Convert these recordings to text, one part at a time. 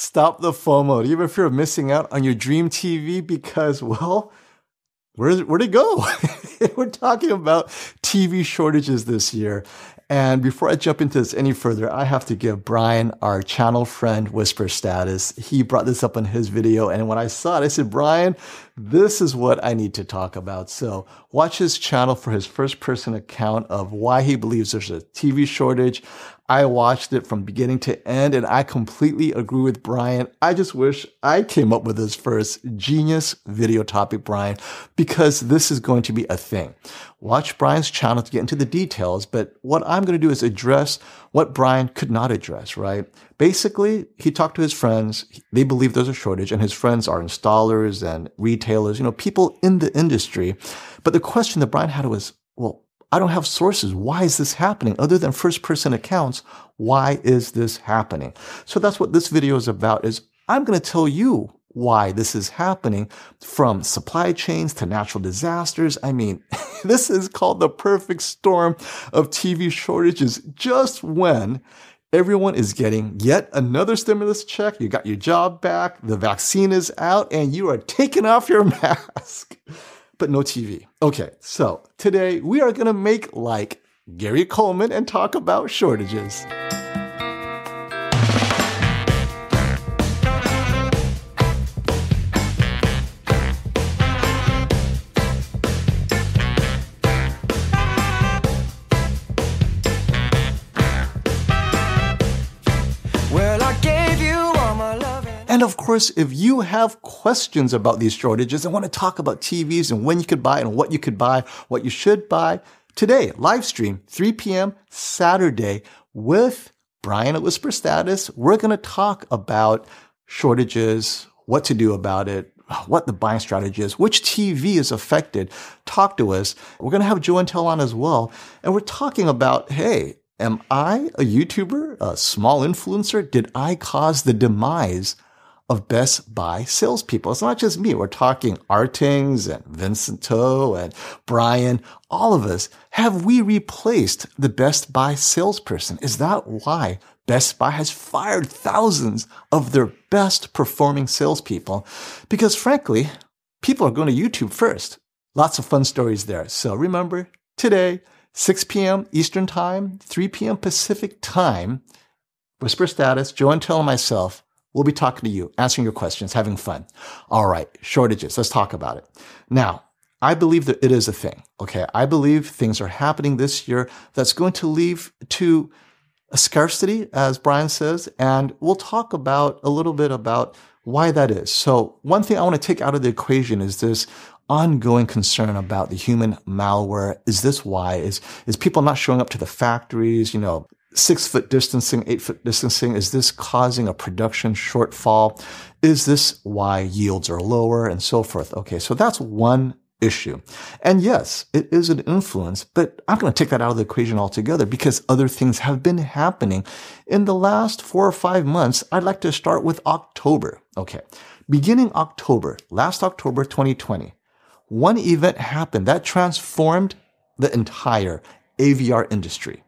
Stop the FOMO. Do you ever fear of missing out on your dream TV because, well, where, where'd it go? We're talking about TV shortages this year. And before I jump into this any further, I have to give Brian, our channel friend, Whisper status. He brought this up in his video. And when I saw it, I said, Brian, this is what I need to talk about. So watch his channel for his first person account of why he believes there's a TV shortage. I watched it from beginning to end and I completely agree with Brian. I just wish I came up with this first genius video topic, Brian, because this is going to be a thing. Watch Brian's channel to get into the details, but what I'm going to do is address what Brian could not address, right? Basically, he talked to his friends. They believe there's a shortage and his friends are installers and retailers, you know, people in the industry. But the question that Brian had was, well, I don't have sources. Why is this happening? Other than first person accounts, why is this happening? So that's what this video is about is I'm going to tell you why this is happening from supply chains to natural disasters. I mean, this is called the perfect storm of TV shortages just when everyone is getting yet another stimulus check. You got your job back. The vaccine is out and you are taking off your mask but no TV. Okay, so today we are going to make like Gary Coleman and talk about shortages. Course, if you have questions about these shortages and want to talk about TVs and when you could buy and what you could buy, what you should buy, today, live stream, 3 p.m. Saturday with Brian at Whisper Status. We're going to talk about shortages, what to do about it, what the buying strategy is, which TV is affected. Talk to us. We're going to have Joe Intel on as well. And we're talking about, hey, am I a YouTuber, a small influencer? Did I cause the demise of Best Buy salespeople. It's not just me. We're talking RTINGS and Vincent Teoh and Brian. All of us. Have we replaced the Best Buy salesperson? Is that why Best Buy has fired thousands of their best performing salespeople? Because frankly, people are going to YouTube first. Lots of fun stories there. So remember, today, 6 p.m. Eastern Time, 3 p.m. Pacific Time, Whisper Status, Joe and Tell myself, We'll be talking to you, answering your questions, having fun. All right, shortages. Let's talk about it. Now, I believe that it is a thing. Okay. I believe things are happening this year that's going to lead to a scarcity, as Brian says, and we'll talk about a little bit about why that is. So one thing I want to take out of the equation is this ongoing concern about the human malware. Is this why? Is, is people not showing up to the factories? You know, six foot distancing, eight foot distancing? Is this causing a production shortfall? Is this why yields are lower and so forth? Okay. So that's one issue. And yes, it is an influence, but I'm going to take that out of the equation altogether because other things have been happening in the last four or five months. I'd like to start with October. Okay. Beginning October, last October 2020, one event happened that transformed the entire AVR industry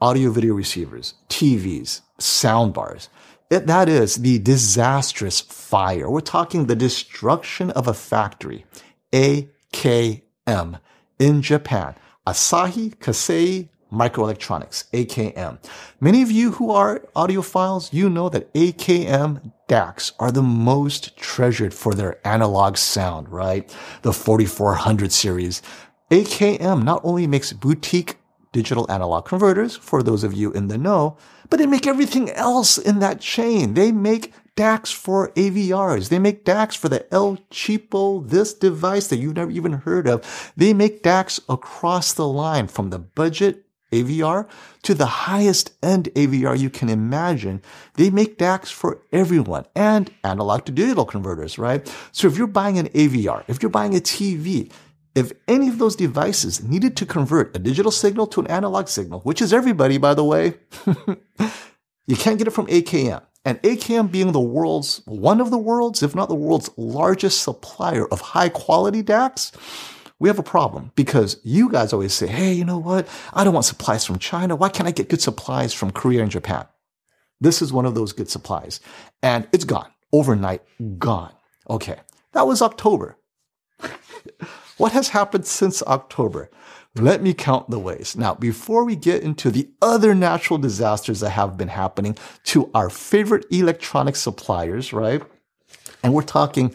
audio video receivers, TVs, soundbars. It, that is the disastrous fire. We're talking the destruction of a factory, AKM, in Japan. Asahi Kasei Microelectronics, AKM. Many of you who are audiophiles, you know that AKM DACs are the most treasured for their analog sound, right? The 4400 series. AKM not only makes boutique digital analog converters, for those of you in the know, but they make everything else in that chain. They make DACs for AVRs. They make DACs for the El Cheapo, this device that you've never even heard of. They make DACs across the line from the budget AVR to the highest end AVR you can imagine. They make DACs for everyone and analog to digital converters, right? So if you're buying an AVR, if you're buying a TV, if any of those devices needed to convert a digital signal to an analog signal, which is everybody, by the way, you can't get it from AKM. And AKM being the world's, one of the world's, if not the world's largest supplier of high quality DACs, we have a problem because you guys always say, hey, you know what? I don't want supplies from China. Why can't I get good supplies from Korea and Japan? This is one of those good supplies. And it's gone. Overnight, gone. Okay. That was October. what has happened since October? Let me count the ways. Now, before we get into the other natural disasters that have been happening to our favorite electronic suppliers, right? And we're talking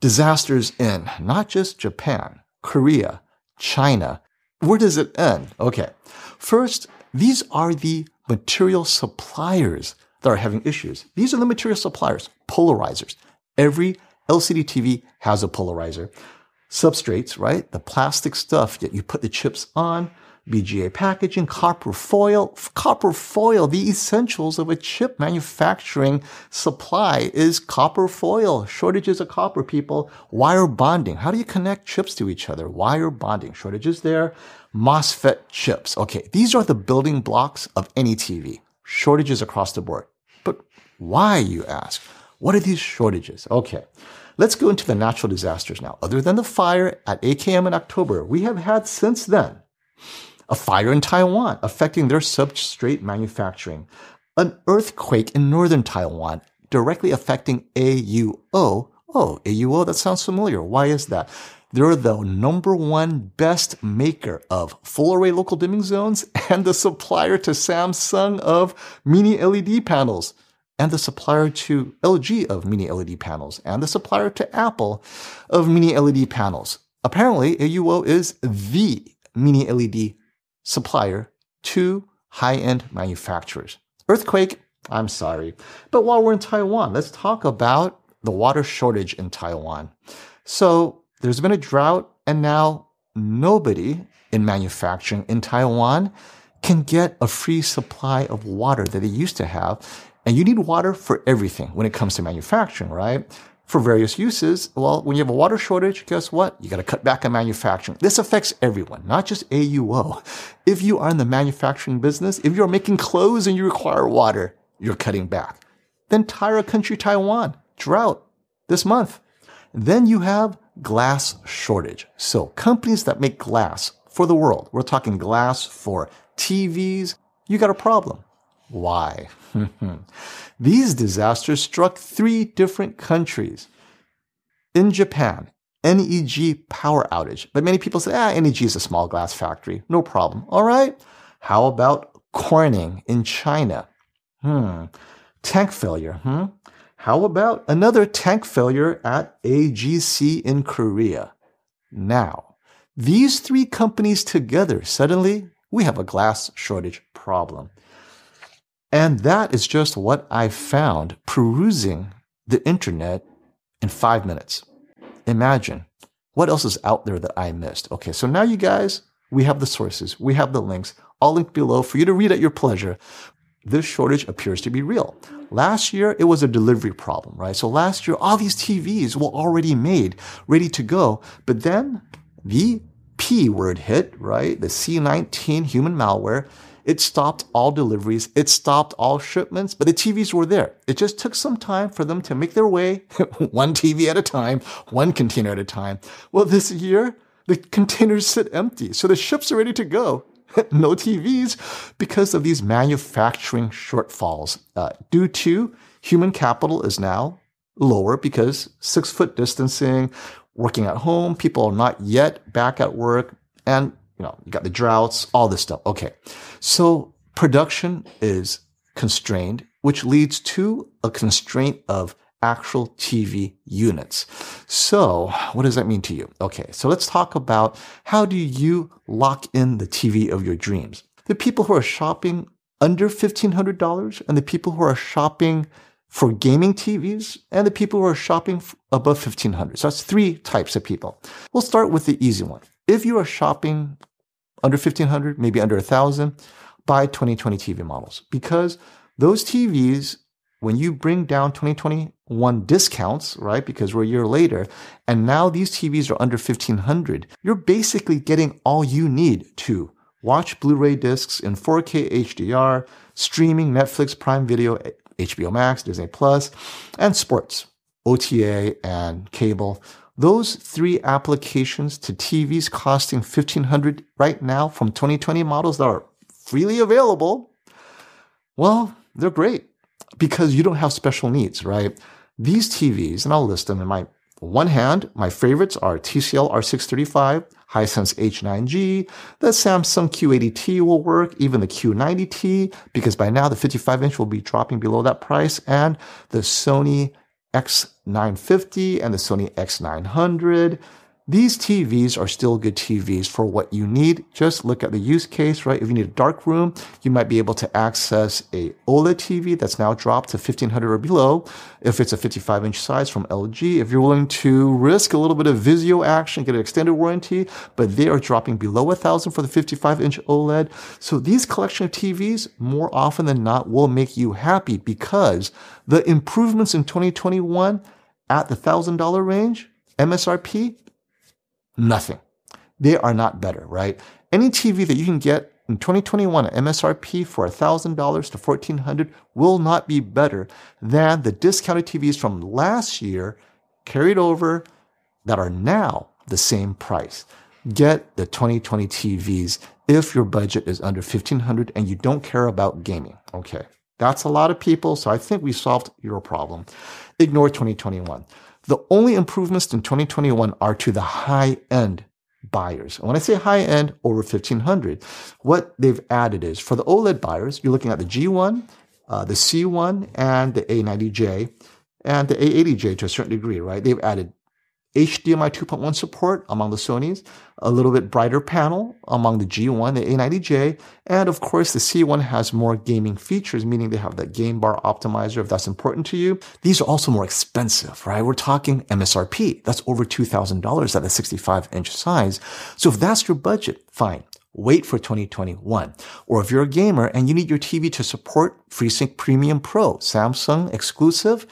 disasters in not just Japan, Korea, China. Where does it end? Okay. First, these are the material suppliers that are having issues. These are the material suppliers, polarizers. Every LCD TV has a polarizer substrates, right? The plastic stuff that you put the chips on, BGA packaging, copper foil. Copper foil, the essentials of a chip manufacturing supply is copper foil. Shortages of copper, people. Wire bonding. How do you connect chips to each other? Wire bonding. Shortages there. MOSFET chips. Okay, these are the building blocks of any TV. Shortages across the board. But why, you ask? What are these shortages? Okay. Let's go into the natural disasters now. Other than the fire at AKM in October, we have had since then a fire in Taiwan affecting their substrate manufacturing, an earthquake in northern Taiwan directly affecting AUO. Oh, AUO, that sounds familiar. Why is that? They're the number one best maker of full array local dimming zones and the supplier to Samsung of mini LED panels and the supplier to LG of mini LED panels, and the supplier to Apple of mini LED panels. Apparently, AUO is the mini LED supplier to high end manufacturers. Earthquake, I'm sorry. But while we're in Taiwan, let's talk about the water shortage in Taiwan. So there's been a drought, and now nobody in manufacturing in Taiwan can get a free supply of water that they used to have. And you need water for everything when it comes to manufacturing, right? For various uses. Well, when you have a water shortage, guess what? You got to cut back on manufacturing. This affects everyone, not just AUO. If you are in the manufacturing business, if you're making clothes and you require water, you're cutting back. Then entire country, Taiwan, drought this month. Then you have glass shortage. So companies that make glass for the world, we're talking glass for TVs, you got a problem. Why? These disasters struck three different countries. In Japan, NEG power outage. But many people say, ah, NEG is a small glass factory. No problem. All right. How about Corning in China? Hmm. Tank failure. Hmm. How about another tank failure at AGC in Korea? Now, these three companies together, suddenly we have a glass shortage problem. And that is just what I found perusing the internet in five minutes. Imagine what else is out there that I missed. Okay, so now you guys, we have the sources, we have the links, all linked below for you to read at your pleasure. This shortage appears to be real. Last year, it was a delivery problem, right? So last year, all these TVs were already made, ready to go. But then the P word hit, right? The C19 human malware it stopped all deliveries. It stopped all shipments, but the TVs were there. It just took some time for them to make their way, one TV at a time, one container at a time. Well, this year, the containers sit empty. So the ships are ready to go. no TVs because of these manufacturing shortfalls uh, due to human capital is now lower because six foot distancing, working at home, people are not yet back at work, and you know, you got the droughts, all this stuff. Okay. So production is constrained, which leads to a constraint of actual TV units. So what does that mean to you? Okay. So let's talk about how do you lock in the TV of your dreams? The people who are shopping under $1,500 and the people who are shopping for gaming TVs and the people who are shopping above 1500. So that's three types of people. We'll start with the easy one. If you are shopping under 1500, maybe under 1000, buy 2020 TV models because those TVs, when you bring down 2021 discounts, right? Because we're a year later, and now these TVs are under 1500, you're basically getting all you need to watch Blu-ray discs in 4K HDR, streaming Netflix, Prime Video, HBO Max, Disney Plus, and sports, OTA and cable those three applications to TVs costing 1500 right now from 2020 models that are freely available, well, they're great. because you don't have special needs, right? These TVs, and I'll list them in my one hand, my favorites are TCL R635, Hisense H9G, the Samsung Q80T will work, even the Q90T, because by now the 55 inch will be dropping below that price, and the Sony X950 and the Sony X900. These TVs are still good TVs for what you need. Just look at the use case, right? If you need a dark room, you might be able to access a OLED TV that's now dropped to 1500 or below. If it's a 55 inch size from LG, if you're willing to risk a little bit of Vizio action, get an extended warranty, but they are dropping below a thousand for the 55 inch OLED. So these collection of TVs more often than not will make you happy because the improvements in 2021 at the thousand dollar range, MSRP, Nothing. They are not better, right? Any TV that you can get in 2021 at MSRP for $1,000 to $1,400 will not be better than the discounted TVs from last year carried over that are now the same price. Get the 2020 TVs if your budget is under 1500 and you don't care about gaming. Okay. That's a lot of people. So I think we solved your problem. Ignore 2021. The only improvements in 2021 are to the high end buyers. And when I say high end, over 1500, what they've added is for the OLED buyers, you're looking at the G1, uh, the C1, and the A90J, and the A80J to a certain degree, right? They've added HDMI 2.1 support among the Sony's, a little bit brighter panel among the G1, the A90J, and of course the C1 has more gaming features, meaning they have that game bar optimizer if that's important to you. These are also more expensive, right? We're talking MSRP. That's over $2,000 at a 65 inch size. So if that's your budget, fine. Wait for 2021. Or if you're a gamer and you need your TV to support FreeSync Premium Pro, Samsung exclusive,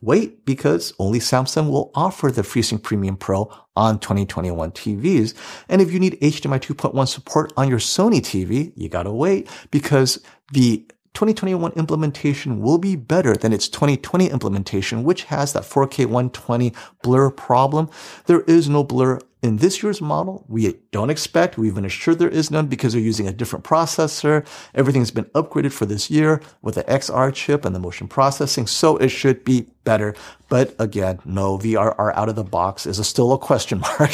Wait because only Samsung will offer the FreeSync Premium Pro on 2021 TVs. And if you need HDMI 2.1 support on your Sony TV, you gotta wait because the 2021 implementation will be better than its 2020 implementation, which has that 4K 120 blur problem. There is no blur in this year's model. We don't expect, we've been assured there is none because they're using a different processor. Everything's been upgraded for this year with the XR chip and the motion processing. So it should be better. But again, no, VRR out of the box is a still a question mark.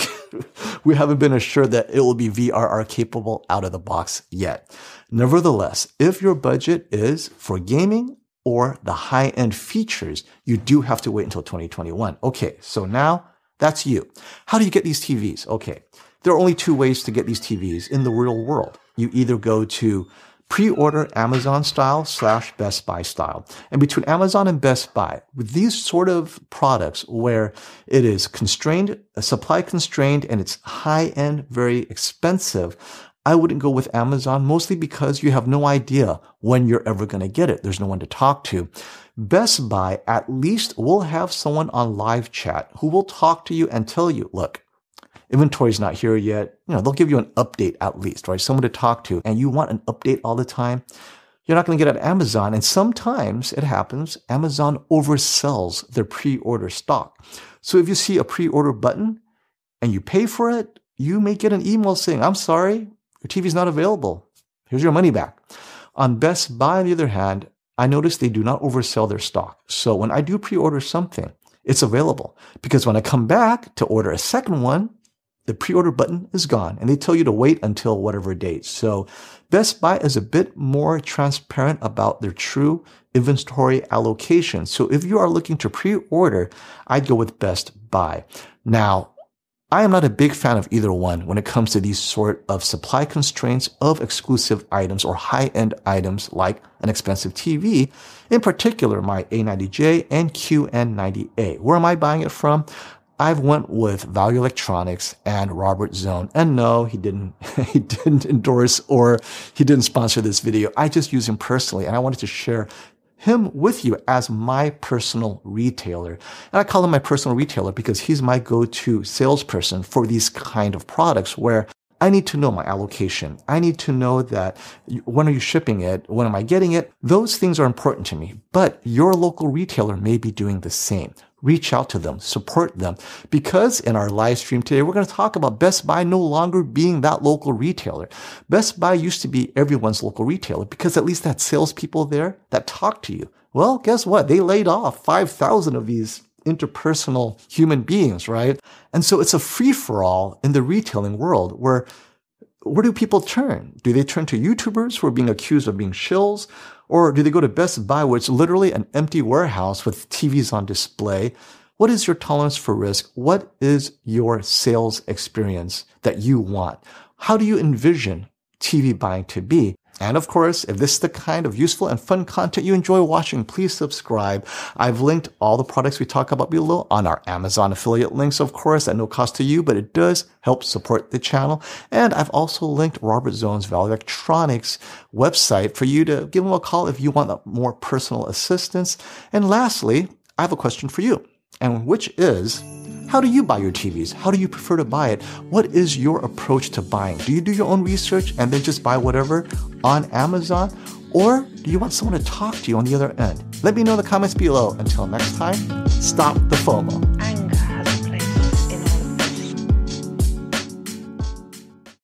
we haven't been assured that it will be VRR capable out of the box yet. Nevertheless, if your budget is for gaming or the high end features, you do have to wait until 2021. Okay, so now that's you. How do you get these TVs? Okay, there are only two ways to get these TVs in the real world. You either go to pre-order Amazon style slash Best Buy style. And between Amazon and Best Buy, with these sort of products where it is constrained, uh, supply constrained, and it's high end, very expensive, I wouldn't go with Amazon mostly because you have no idea when you're ever going to get it. There's no one to talk to. Best Buy at least will have someone on live chat who will talk to you and tell you, look, inventory's not here yet. You know, they'll give you an update at least, right? Someone to talk to and you want an update all the time. You're not going to get it at Amazon. And sometimes it happens. Amazon oversells their pre-order stock. So if you see a pre-order button and you pay for it, you may get an email saying, I'm sorry, your TV's not available. Here's your money back. On Best Buy, on the other hand, I notice they do not oversell their stock. So when I do pre-order something, it's available because when I come back to order a second one, the pre-order button is gone and they tell you to wait until whatever date. So Best Buy is a bit more transparent about their true inventory allocation. So if you are looking to pre-order, I'd go with Best Buy. Now, I am not a big fan of either one when it comes to these sort of supply constraints of exclusive items or high-end items like an expensive TV, in particular my A90J and QN90A. Where am I buying it from? I've went with Value Electronics and Robert Zohn. And no, he didn't, he didn't endorse or he didn't sponsor this video. I just use him personally and I wanted to share him with you as my personal retailer. And I call him my personal retailer because he's my go-to salesperson for these kind of products where I need to know my allocation. I need to know that when are you shipping it? When am I getting it? Those things are important to me, but your local retailer may be doing the same. Reach out to them, support them, because in our live stream today, we're going to talk about Best Buy no longer being that local retailer. Best Buy used to be everyone's local retailer because at least that salespeople there that talk to you. Well, guess what? They laid off 5,000 of these interpersonal human beings, right? And so it's a free for all in the retailing world where where do people turn? Do they turn to YouTubers who are being accused of being shills? Or do they go to Best Buy where it's literally an empty warehouse with TVs on display? What is your tolerance for risk? What is your sales experience that you want? How do you envision TV buying to be? And of course, if this is the kind of useful and fun content you enjoy watching, please subscribe. I've linked all the products we talk about below on our Amazon affiliate links, of course, at no cost to you, but it does help support the channel. And I've also linked Robert Zohn's Value Electronics website for you to give him a call if you want more personal assistance. And lastly, I have a question for you, and which is, how do you buy your TVs? How do you prefer to buy it? What is your approach to buying? Do you do your own research and then just buy whatever on Amazon? Or do you want someone to talk to you on the other end? Let me know in the comments below. Until next time, stop the FOMO.